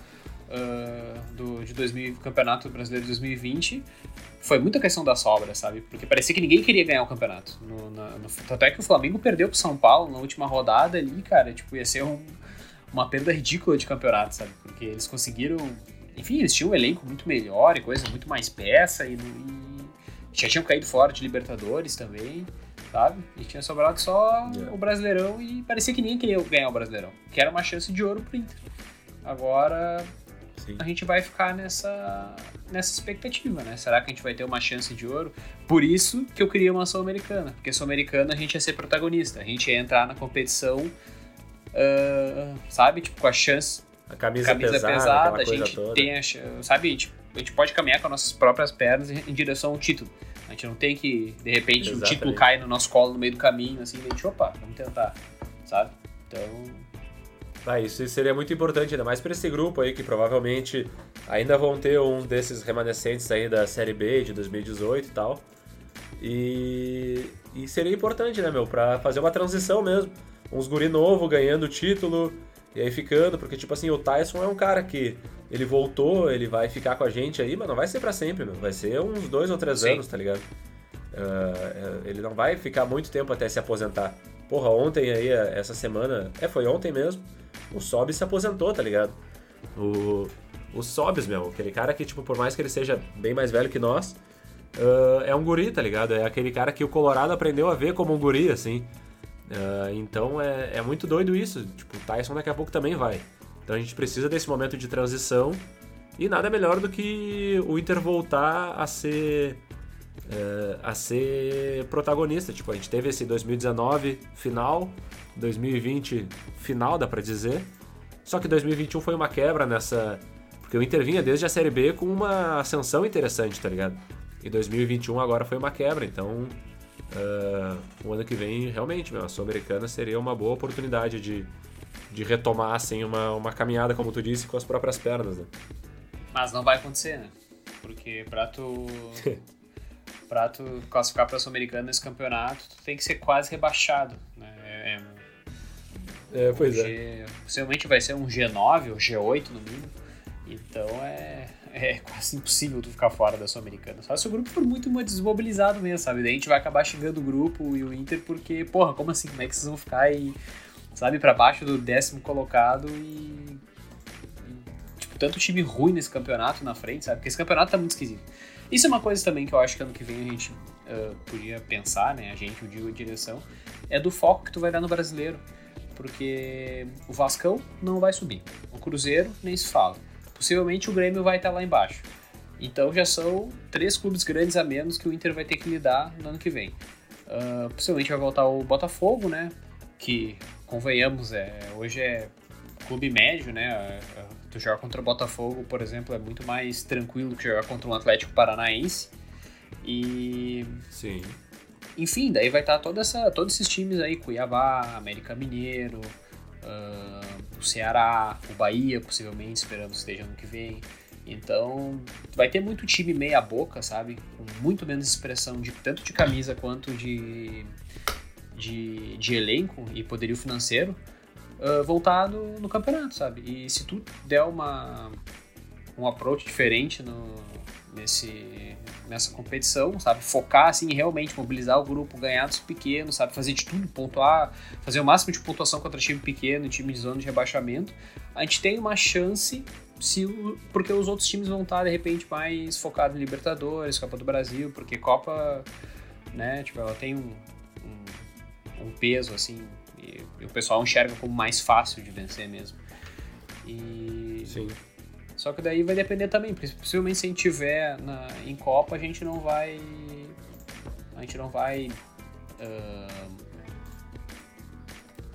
uh, do, de 2000, Campeonato Brasileiro de 2020, foi muita questão da sobra, sabe? Porque parecia que ninguém queria ganhar o campeonato. No, na, no, tanto é que o Flamengo perdeu pro São Paulo na última rodada ali, cara. Tipo, ia ser um, uma perda ridícula de campeonato, sabe? Porque eles conseguiram. Enfim, eles tinham um elenco muito melhor e coisa, muito mais peça e, e já tinham caído fora de Libertadores também, sabe? E tinha sobrado só yeah. o Brasileirão e parecia que ninguém queria ganhar o Brasileirão, que era uma chance de ouro pro Inter. Agora, Sim. a gente vai ficar nessa, nessa expectativa, né? Será que a gente vai ter uma chance de ouro? Por isso que eu queria uma Sul-Americana, porque Sul-Americana a gente ia ser protagonista, a gente ia entrar na competição, uh, sabe? Tipo, com a chance. A camisa, camisa pesada, pesada a gente toda. tem a, sabe? A gente, a gente pode caminhar com as nossas próprias pernas em direção ao título. A gente não tem que, de repente, o título cai no nosso colo no meio do caminho, assim, a gente, opa, vamos tentar, sabe? Então, ah, isso seria muito importante, ainda mais para esse grupo aí que provavelmente ainda vão ter um desses remanescentes aí da Série B de 2018 e tal. E, e seria importante, né, meu, para fazer uma transição mesmo. Uns guri novo ganhando o título e aí ficando, porque tipo assim, o Tyson é um cara que ele voltou, ele vai ficar com a gente aí, mas não vai ser para sempre, meu. Vai ser uns dois ou três Sim. anos, tá ligado? Uh, ele não vai ficar muito tempo até se aposentar. Porra, ontem aí, essa semana, é, foi ontem mesmo, o Sobis se aposentou, tá ligado? O, o Sobis, meu, aquele cara que, tipo, por mais que ele seja bem mais velho que nós, uh, é um guri, tá ligado? É aquele cara que o Colorado aprendeu a ver como um guri, assim. Uh, então é, é muito doido isso. Tipo, o Tyson daqui a pouco também vai. Então a gente precisa desse momento de transição. E nada melhor do que o Inter voltar a ser. Uh, a ser protagonista. Tipo, a gente teve esse 2019 final, 2020 final, dá para dizer. Só que 2021 foi uma quebra nessa. Porque o Inter vinha desde a Série B com uma ascensão interessante, tá ligado? E 2021 agora foi uma quebra, então. Uh, o ano que vem, realmente, meu, a Sul-Americana seria uma boa oportunidade de, de retomar, assim, uma, uma caminhada, como tu disse, com as próprias pernas, né? Mas não vai acontecer, né? Porque pra tu. pra tu classificar pra Sul-Americana nesse campeonato, tu tem que ser quase rebaixado, né? É, é é, pois G, é. Possivelmente vai ser um G9 ou G8 no mínimo. Então é, é quase impossível tu ficar fora da Sul-Americana. Só se o grupo for muito desmobilizado mesmo, sabe? Daí a gente vai acabar xingando o grupo e o Inter porque, porra, como assim? Como é que vocês vão ficar aí, sabe, para baixo do décimo colocado e, e. Tipo, tanto time ruim nesse campeonato na frente, sabe? Porque esse campeonato tá muito esquisito. Isso é uma coisa também que eu acho que ano que vem a gente uh, podia pensar, né? A gente, o Digo a direção, é do foco que tu vai dar no brasileiro porque o Vascão não vai subir. O Cruzeiro nem se fala. Possivelmente o Grêmio vai estar lá embaixo. Então já são três clubes grandes a menos que o Inter vai ter que lidar no ano que vem. Uh, possivelmente vai voltar o Botafogo, né? Que, convenhamos, é, hoje é clube médio, né? Tu jogar contra o Botafogo, por exemplo, é muito mais tranquilo que jogar contra um Atlético Paranaense. E. Sim. Enfim, daí vai estar toda essa, todos esses times aí, Cuiabá, América Mineiro, uh, o Ceará, o Bahia, possivelmente, esperando que esteja ano que vem. Então, vai ter muito time meia boca, sabe? Com muito menos expressão de tanto de camisa quanto de, de, de elenco e poderio financeiro uh, voltado no campeonato, sabe? E se tu der uma, um approach diferente no, nesse, nessa competição, sabe? Focar, assim, realmente mobilizar o grupo, ganhar dos pequenos, sabe? Fazer de tudo, pontuar, fazer o máximo de pontuação contra time pequeno, time de zona de rebaixamento. A gente tem uma chance, se porque os outros times vão estar, de repente, mais focados em Libertadores, Copa do Brasil, porque Copa, né, tipo, ela tem um, um, um peso, assim, e, e o pessoal enxerga como mais fácil de vencer mesmo. E... Sim. Só que daí vai depender também, possivelmente se a gente tiver na, em Copa, a gente não vai gente não vai. Uh,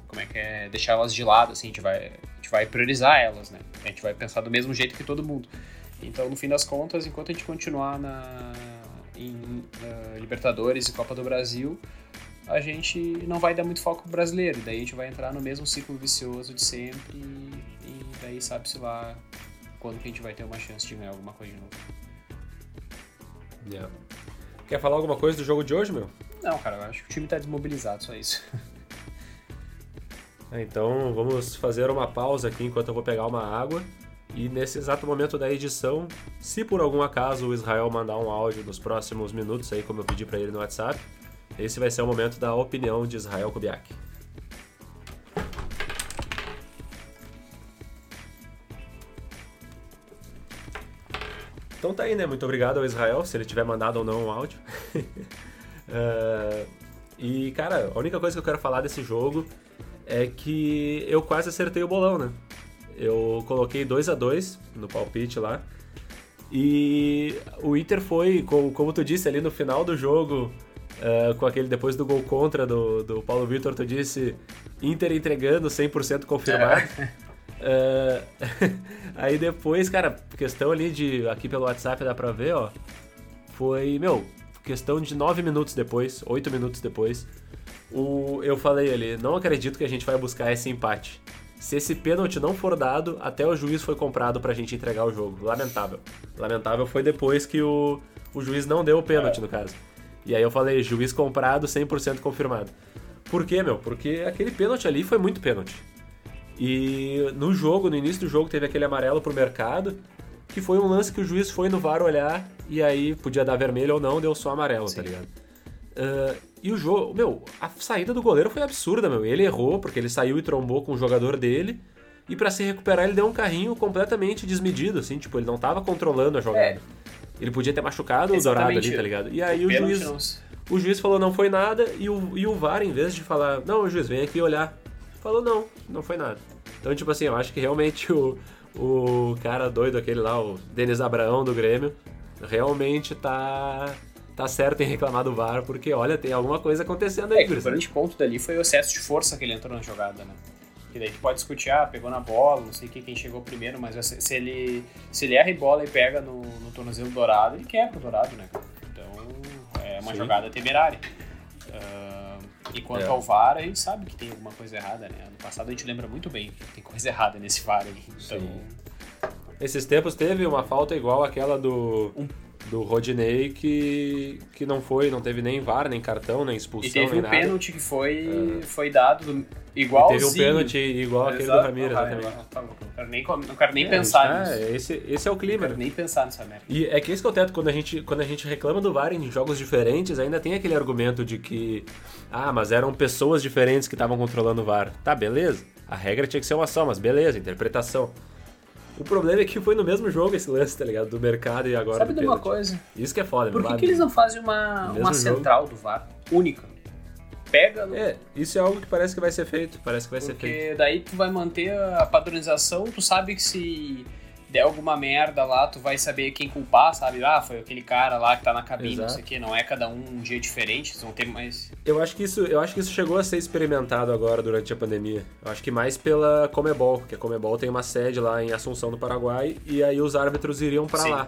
como é que é? Deixar elas de lado, assim, a gente vai, a gente vai priorizar elas, né? A gente vai pensar do mesmo jeito que todo mundo. Então, no fim das contas, enquanto a gente continuar na, em uh, Libertadores e Copa do Brasil, a gente não vai dar muito foco pro brasileiro. Daí a gente vai entrar no mesmo ciclo vicioso de sempre e, e daí sabe-se lá quando que a gente vai ter uma chance de ganhar alguma coisa de novo. Yeah. Quer falar alguma coisa do jogo de hoje, meu? Não, cara, eu acho que o time tá desmobilizado, só isso. então vamos fazer uma pausa aqui enquanto eu vou pegar uma água. E nesse exato momento da edição, se por algum acaso o Israel mandar um áudio nos próximos minutos aí, como eu pedi para ele no WhatsApp, esse vai ser o momento da opinião de Israel Kubiak. Então tá aí, né? Muito obrigado ao Israel, se ele tiver mandado ou não um áudio. uh, e, cara, a única coisa que eu quero falar desse jogo é que eu quase acertei o bolão, né? Eu coloquei 2 a 2 no palpite lá. E o Inter foi, como tu disse ali no final do jogo, uh, com aquele depois do gol contra do, do Paulo Vitor, tu disse Inter entregando 100% confirmado. É. Uh, aí depois, cara, questão ali de. Aqui pelo WhatsApp dá pra ver, ó. Foi, meu, questão de 9 minutos depois, 8 minutos depois. O, eu falei ali, não acredito que a gente vai buscar esse empate. Se esse pênalti não for dado, até o juiz foi comprado pra gente entregar o jogo. Lamentável. Lamentável foi depois que o, o juiz não deu o pênalti, é. no caso. E aí eu falei, juiz comprado, 100% confirmado. Por quê, meu? Porque aquele pênalti ali foi muito pênalti. E no jogo, no início do jogo, teve aquele amarelo pro mercado, que foi um lance que o juiz foi no VAR olhar e aí podia dar vermelho ou não, deu só amarelo, tá Sim. tá ligado? Uh, e o jogo, meu, a saída do goleiro foi absurda, meu. Ele errou porque ele saiu e trombou com o jogador dele. E para se recuperar, ele deu um carrinho completamente desmedido, assim, tipo, ele não tava controlando a jogada. É. Ele podia ter machucado Exatamente. o Dourado ali, tá ligado? E aí o, juiz. O juiz falou não foi nada, e o, e o VAR, em vez de falar, não, o juiz, vem aqui olhar, falou não, não foi nada. Então, tipo assim, eu acho que realmente o, o cara doido, aquele lá, o Denis Abraão do Grêmio, realmente tá tá certo em reclamar do VAR, porque olha, tem alguma coisa acontecendo aí. É, o grande ponto dali foi o excesso de força que ele entrou na jogada, né? Que daí tu pode discutir, ah, pegou na bola, não sei quem chegou primeiro, mas se ele, se ele erra e bola e pega no, no tornozelo dourado, ele quebra o dourado, né? Então é uma Sim. jogada temerária. Uh, e quanto é. ao VAR, a gente sabe que tem alguma coisa errada, né? No passado a gente lembra muito bem que tem coisa errada nesse VAR aí. Então... Sim. Esses tempos teve uma falta igual aquela do. Um do Rodinei que, que não foi, não teve nem VAR, nem cartão, nem expulsão, e teve um nada. pênalti que foi, é. foi dado igual Teve um pênalti igual aquele do Ramiro, exatamente. Tá não quero nem, não quero nem é, pensar tá, nisso. Esse, esse é o clima. Não quero nem pensar nessa merda. E é que esse que é o teto, quando a, gente, quando a gente reclama do VAR em jogos diferentes, ainda tem aquele argumento de que ah, mas eram pessoas diferentes que estavam controlando o VAR. Tá, beleza. A regra tinha que ser uma só, mas beleza, interpretação. O problema é que foi no mesmo jogo esse lance, tá ligado? Do mercado e agora Sabe de uma coisa? Isso que é foda. Por que, que eles não fazem uma, uma central do VAR única? Pega... No... É, isso é algo que parece que vai ser feito. Parece que vai Porque ser feito. Porque daí tu vai manter a padronização, tu sabe que se der alguma merda lá, tu vai saber quem culpar, sabe? Ah, foi aquele cara lá que tá na cabine, Exato. não sei o quê. Não é cada um um dia diferente, eles vão ter mais. Eu acho que isso, eu acho que isso chegou a ser experimentado agora durante a pandemia. Eu acho que mais pela Comebol, porque a Comebol tem uma sede lá em Assunção do Paraguai e aí os árbitros iriam para lá.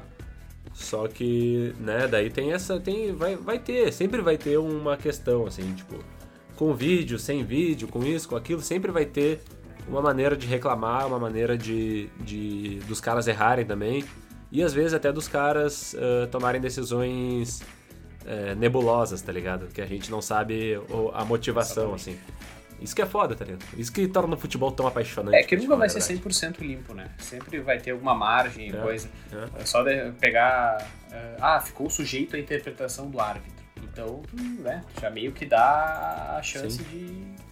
Só que, né, daí tem essa, tem vai vai ter, sempre vai ter uma questão assim, tipo, com vídeo, sem vídeo, com isso, com aquilo, sempre vai ter uma maneira de reclamar, uma maneira de, de dos caras errarem também. E às vezes até dos caras uh, tomarem decisões uh, nebulosas, tá ligado? Que a gente não sabe a motivação, Exatamente. assim. Isso que é foda, tá ligado? Isso que torna o futebol tão apaixonante. É que nunca vai ser 100% limpo, né? Sempre vai ter alguma margem, é, coisa. É. é só pegar. Uh, ah, ficou sujeito à interpretação do árbitro. Então, né? Já meio que dá a chance Sim. de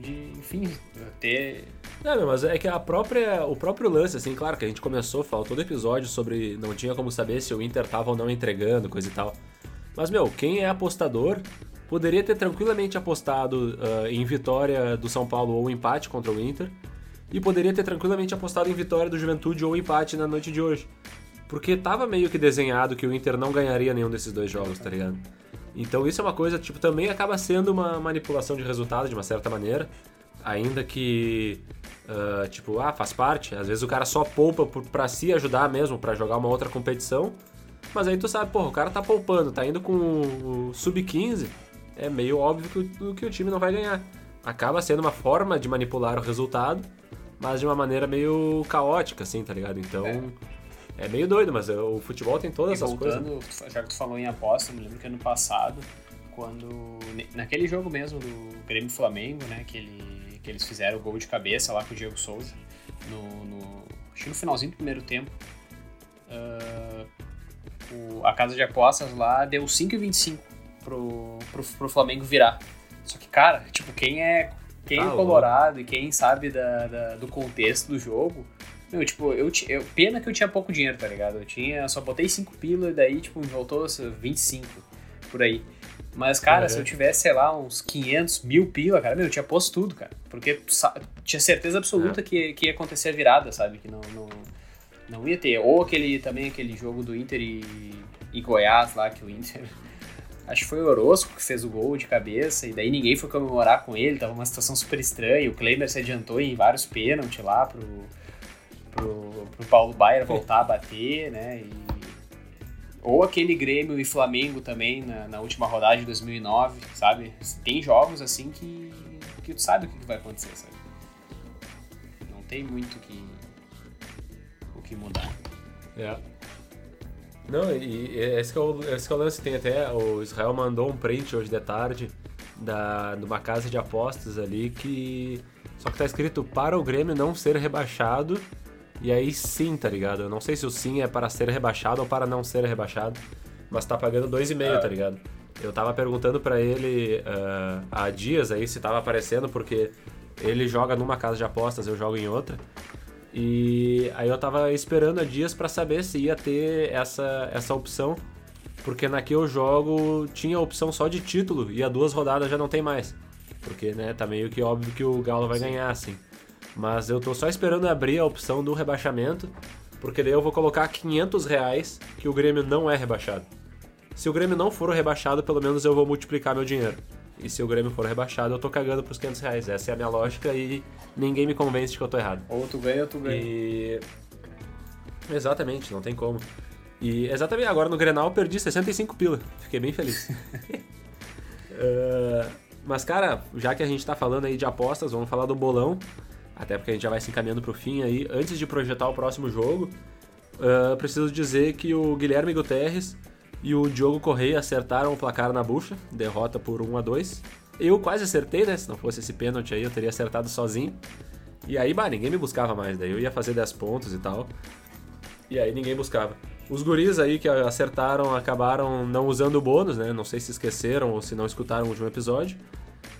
de, enfim, ter. Não, mas é que a própria, o próprio lance, assim, claro que a gente começou, falou todo episódio sobre não tinha como saber se o Inter tava ou não entregando, coisa e tal. Mas, meu, quem é apostador poderia ter tranquilamente apostado uh, em vitória do São Paulo ou empate contra o Inter, e poderia ter tranquilamente apostado em vitória do Juventude ou empate na noite de hoje. Porque tava meio que desenhado que o Inter não ganharia nenhum desses dois jogos, tá ligado? Então isso é uma coisa, tipo, também acaba sendo uma manipulação de resultado de uma certa maneira, ainda que, uh, tipo, ah, faz parte. Às vezes o cara só poupa para se ajudar mesmo, para jogar uma outra competição, mas aí tu sabe, porra, o cara tá poupando, tá indo com o sub-15, é meio óbvio que o, que o time não vai ganhar. Acaba sendo uma forma de manipular o resultado, mas de uma maneira meio caótica, assim, tá ligado? Então... É. É meio doido, mas o futebol tem todas e essas voltando, coisas. Já que tu falou em aposta, eu me lembro que ano passado, quando. Naquele jogo mesmo do Grêmio Flamengo, né? Que, ele, que eles fizeram o gol de cabeça lá com o Diego Souza. No, no, acho que no finalzinho do primeiro tempo. Uh, o, a casa de apostas lá deu 5,25 pro, pro, pro Flamengo virar. Só que, cara, tipo, quem é, quem é colorado e quem sabe da, da, do contexto do jogo, meu, tipo, eu, eu, pena que eu tinha pouco dinheiro, tá ligado? Eu tinha, só botei 5 pila e daí, tipo, voltou 25 por aí. Mas, cara, uhum. se eu tivesse, sei lá, uns 500 mil pila, cara, meu, eu tinha posto tudo, cara. Porque tinha certeza absoluta uhum. que, que ia acontecer a virada, sabe? Que não, não, não ia ter. Ou aquele, também aquele jogo do Inter e, e Goiás lá, que o Inter... Acho que foi o Orosco que fez o gol de cabeça, e daí ninguém foi comemorar com ele, tava uma situação super estranha. O Kleiber se adiantou em vários pênaltis lá pro, pro, pro Paulo Baier voltar a bater, né? E... Ou aquele Grêmio e Flamengo também na, na, última rodada de 2009, sabe? Tem jogos assim que, que tu sabe o que vai acontecer, sabe? Não tem muito que, o que mudar. É. Não, e esse que, é o, esse que é o lance. Tem até. O Israel mandou um print hoje de tarde da, de uma casa de apostas ali que. Só que tá escrito para o Grêmio não ser rebaixado e aí sim, tá ligado? Eu não sei se o sim é para ser rebaixado ou para não ser rebaixado, mas tá pagando 2,5, é. tá ligado? Eu tava perguntando para ele uh, há dias aí se tava aparecendo, porque ele joga numa casa de apostas, eu jogo em outra. E aí eu tava esperando há dias para saber se ia ter essa, essa opção, porque na que eu jogo tinha a opção só de título e a duas rodadas já não tem mais. Porque, né, tá meio que óbvio que o Galo vai ganhar, assim. Mas eu tô só esperando abrir a opção do rebaixamento, porque daí eu vou colocar 500 reais que o Grêmio não é rebaixado. Se o Grêmio não for rebaixado, pelo menos eu vou multiplicar meu dinheiro. E se o Grêmio for rebaixado, eu tô cagando pros 500 reais. Essa é a minha lógica e ninguém me convence de que eu tô errado. Ou tu ganha ou tu ganha. E... Exatamente, não tem como. E exatamente agora no Grenal eu perdi 65 pila. Fiquei bem feliz. uh, mas cara, já que a gente tá falando aí de apostas, vamos falar do bolão até porque a gente já vai se encaminhando para o fim aí. Antes de projetar o próximo jogo, uh, preciso dizer que o Guilherme Guterres e o Diogo Correia acertaram o placar na bucha, derrota por 1 a 2 Eu quase acertei, né? Se não fosse esse pênalti aí, eu teria acertado sozinho. E aí, bah, ninguém me buscava mais, daí eu ia fazer 10 pontos e tal. E aí ninguém buscava. Os guris aí que acertaram acabaram não usando o bônus, né? Não sei se esqueceram ou se não escutaram o último episódio.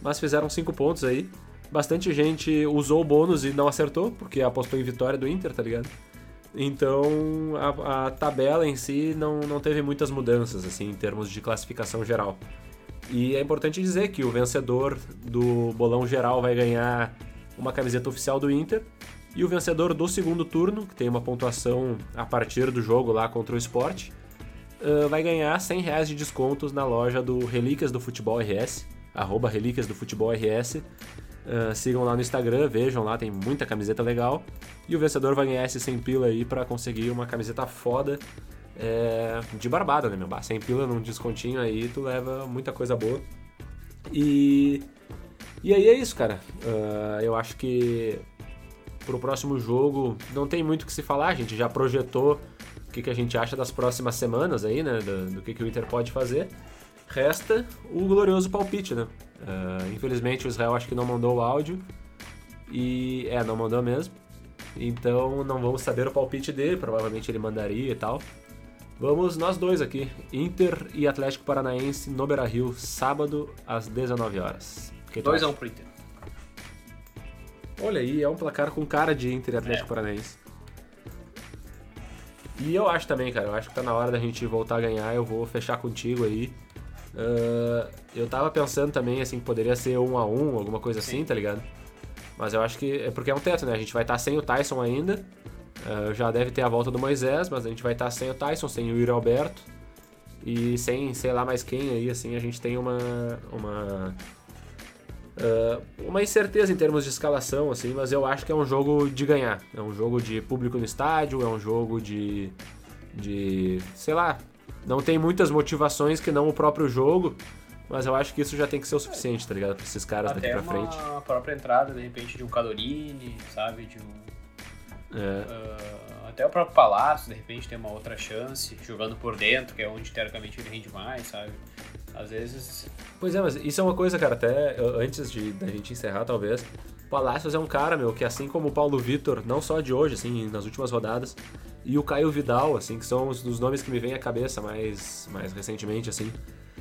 Mas fizeram 5 pontos aí bastante gente usou o bônus e não acertou, porque apostou em vitória do Inter, tá ligado? Então a, a, tabela em si não, não teve muitas mudanças, assim, em termos de classificação geral. E é importante dizer que o vencedor do bolão geral vai ganhar uma camiseta oficial do Inter. E o vencedor do segundo turno, que tem uma pontuação a partir do jogo lá contra o esporte, uh, vai ganhar 100 reais de descontos na loja do Relíquias do Futebol RS, arroba Relíquias do Futebol RS, Uh, sigam lá no Instagram, vejam lá, tem muita camiseta legal. E o vencedor vai ganhar esse 100 pila aí para conseguir uma camiseta foda é, de barbada, né, meu? 100 pila num descontinho aí, tu leva muita coisa boa. E, e aí é isso, cara. Uh, eu acho que pro próximo jogo não tem muito o que se falar, a gente já projetou o que, que a gente acha das próximas semanas aí, né? Do, do que, que o Inter pode fazer. Resta o glorioso palpite, né? Uh, infelizmente o Israel acho que não mandou o áudio. E. É, não mandou mesmo. Então não vamos saber o palpite dele, provavelmente ele mandaria e tal. Vamos nós dois aqui, Inter e Atlético Paranaense no Beira Rio, sábado às 19 horas. 2x1 um pro Inter. Olha aí, é um placar com cara de Inter e Atlético é. Paranaense. E eu acho também, cara, eu acho que tá na hora da gente voltar a ganhar, eu vou fechar contigo aí. Uh, eu tava pensando também, assim, que poderia ser um a um, alguma coisa Sim. assim, tá ligado? Mas eu acho que é porque é um teto, né? A gente vai estar tá sem o Tyson ainda. Uh, já deve ter a volta do Moisés, mas a gente vai estar tá sem o Tyson, sem o Yuri Alberto. E sem sei lá mais quem aí, assim, a gente tem uma. uma Uh, uma incerteza em termos de escalação, assim, mas eu acho que é um jogo de ganhar. É um jogo de público no estádio, é um jogo de. de. sei lá. Não tem muitas motivações que não o próprio jogo, mas eu acho que isso já tem que ser o suficiente, tá ligado? Pra esses caras Até daqui pra frente. a própria entrada, de repente, de um Cadorini, sabe? De um. É. Uh, até o próprio Palácio, de repente, tem uma outra chance, jogando por dentro, que é onde teoricamente ele rende mais, sabe? Às vezes. Pois é, mas isso é uma coisa, cara, até antes de da gente encerrar, talvez. Palácios é um cara, meu, que assim como o Paulo Vitor, não só de hoje, assim, nas últimas rodadas, e o Caio Vidal, assim, que são os dos nomes que me vêm à cabeça mais, mais recentemente, assim,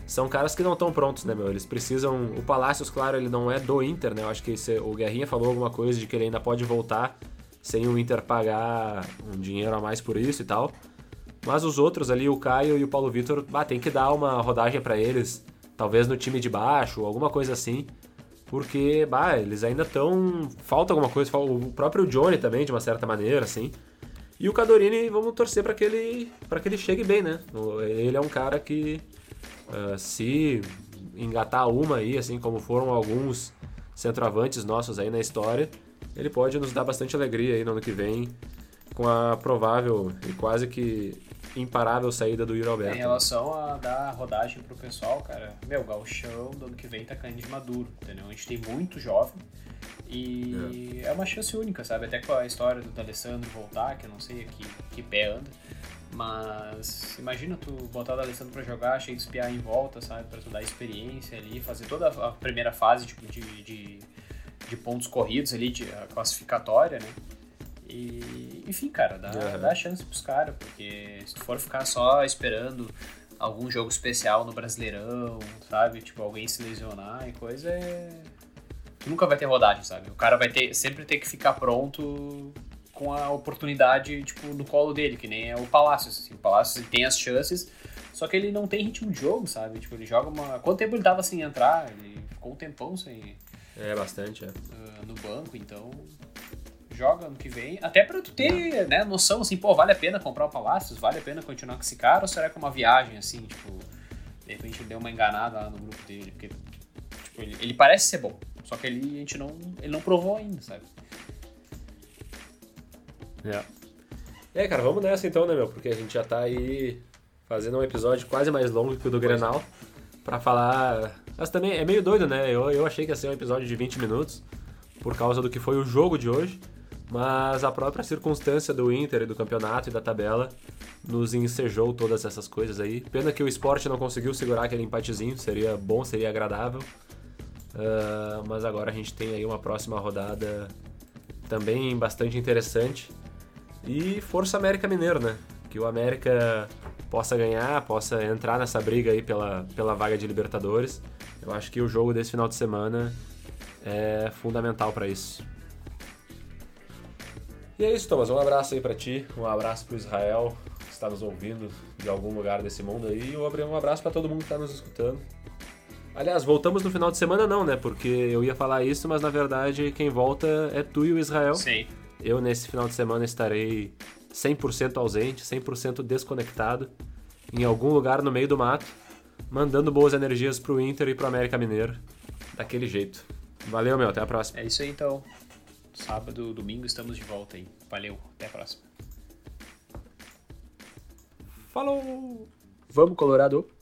são caras que não estão prontos, né, meu? Eles precisam. O Palácios, claro, ele não é do Inter, né? Eu acho que esse, o Guerrinha falou alguma coisa de que ele ainda pode voltar sem o Inter pagar um dinheiro a mais por isso e tal. Mas os outros ali, o Caio e o Paulo Vitor, bah, tem que dar uma rodagem para eles, talvez no time de baixo, alguma coisa assim. Porque, bah, eles ainda estão. Falta alguma coisa. O próprio Johnny também, de uma certa maneira, assim. E o Cadorini, vamos torcer para que ele que ele chegue bem, né? Ele é um cara que uh, se engatar uma aí, assim como foram alguns centroavantes nossos aí na história, ele pode nos dar bastante alegria aí no ano que vem com a provável e quase que imparável saída do Yuri Alberto. Em relação a dar rodagem pro pessoal, cara, meu, o gauchão do ano que vem tá caindo de maduro, entendeu? A gente tem muito jovem e é, é uma chance única, sabe? Até com a história do D'Alessandro voltar, que eu não sei que, que pé anda, mas imagina tu botar o D'Alessandro pra jogar, cheio de espiar em volta, sabe? Pra tu dar experiência ali, fazer toda a primeira fase tipo, de, de, de pontos corridos ali, de classificatória, né? E, enfim, cara, dá, uhum. dá chance pros caras, porque se tu for ficar só esperando algum jogo especial no Brasileirão, sabe? Tipo, alguém se lesionar e coisa, é... tu nunca vai ter rodagem, sabe? O cara vai ter, sempre ter que ficar pronto com a oportunidade, tipo, no colo dele, que nem é o Palácio, assim. O Palácio tem as chances, só que ele não tem ritmo de jogo, sabe? Tipo, ele joga uma... Quanto tempo ele tava sem entrar? Ele ficou um tempão sem... É, bastante, é. Uh, no banco, então joga ano que vem, até pra tu ter, né, noção, assim, pô, vale a pena comprar o Palácios? Vale a pena continuar com esse cara? Ou será que é uma viagem, assim, tipo, de repente ele deu uma enganada lá no grupo dele? Porque, tipo, ele, ele parece ser bom, só que ele, a gente não, ele não provou ainda, sabe? É. É, cara, vamos nessa então, né, meu? Porque a gente já tá aí fazendo um episódio quase mais longo que o do pois Grenal é. pra falar... Mas também é meio doido, né? Eu, eu achei que ia ser um episódio de 20 minutos por causa do que foi o jogo de hoje mas a própria circunstância do Inter e do campeonato e da tabela nos ensejou todas essas coisas aí. Pena que o esporte não conseguiu segurar aquele empatezinho, seria bom, seria agradável. Uh, mas agora a gente tem aí uma próxima rodada também bastante interessante. E Força América Mineiro, né? Que o América possa ganhar, possa entrar nessa briga aí pela, pela vaga de Libertadores. Eu acho que o jogo desse final de semana é fundamental para isso. E é isso, Thomas. Um abraço aí para ti, um abraço pro Israel, que está nos ouvindo de algum lugar desse mundo aí, e um abraço para todo mundo que está nos escutando. Aliás, voltamos no final de semana não, né? Porque eu ia falar isso, mas na verdade quem volta é tu e o Israel. Sim. Eu nesse final de semana estarei 100% ausente, 100% desconectado, em algum lugar no meio do mato, mandando boas energias pro Inter e pro América Mineiro, daquele jeito. Valeu, meu, até a próxima. É isso aí então sábado, domingo estamos de volta aí. Valeu, até a próxima. Falou! Vamos, Colorado!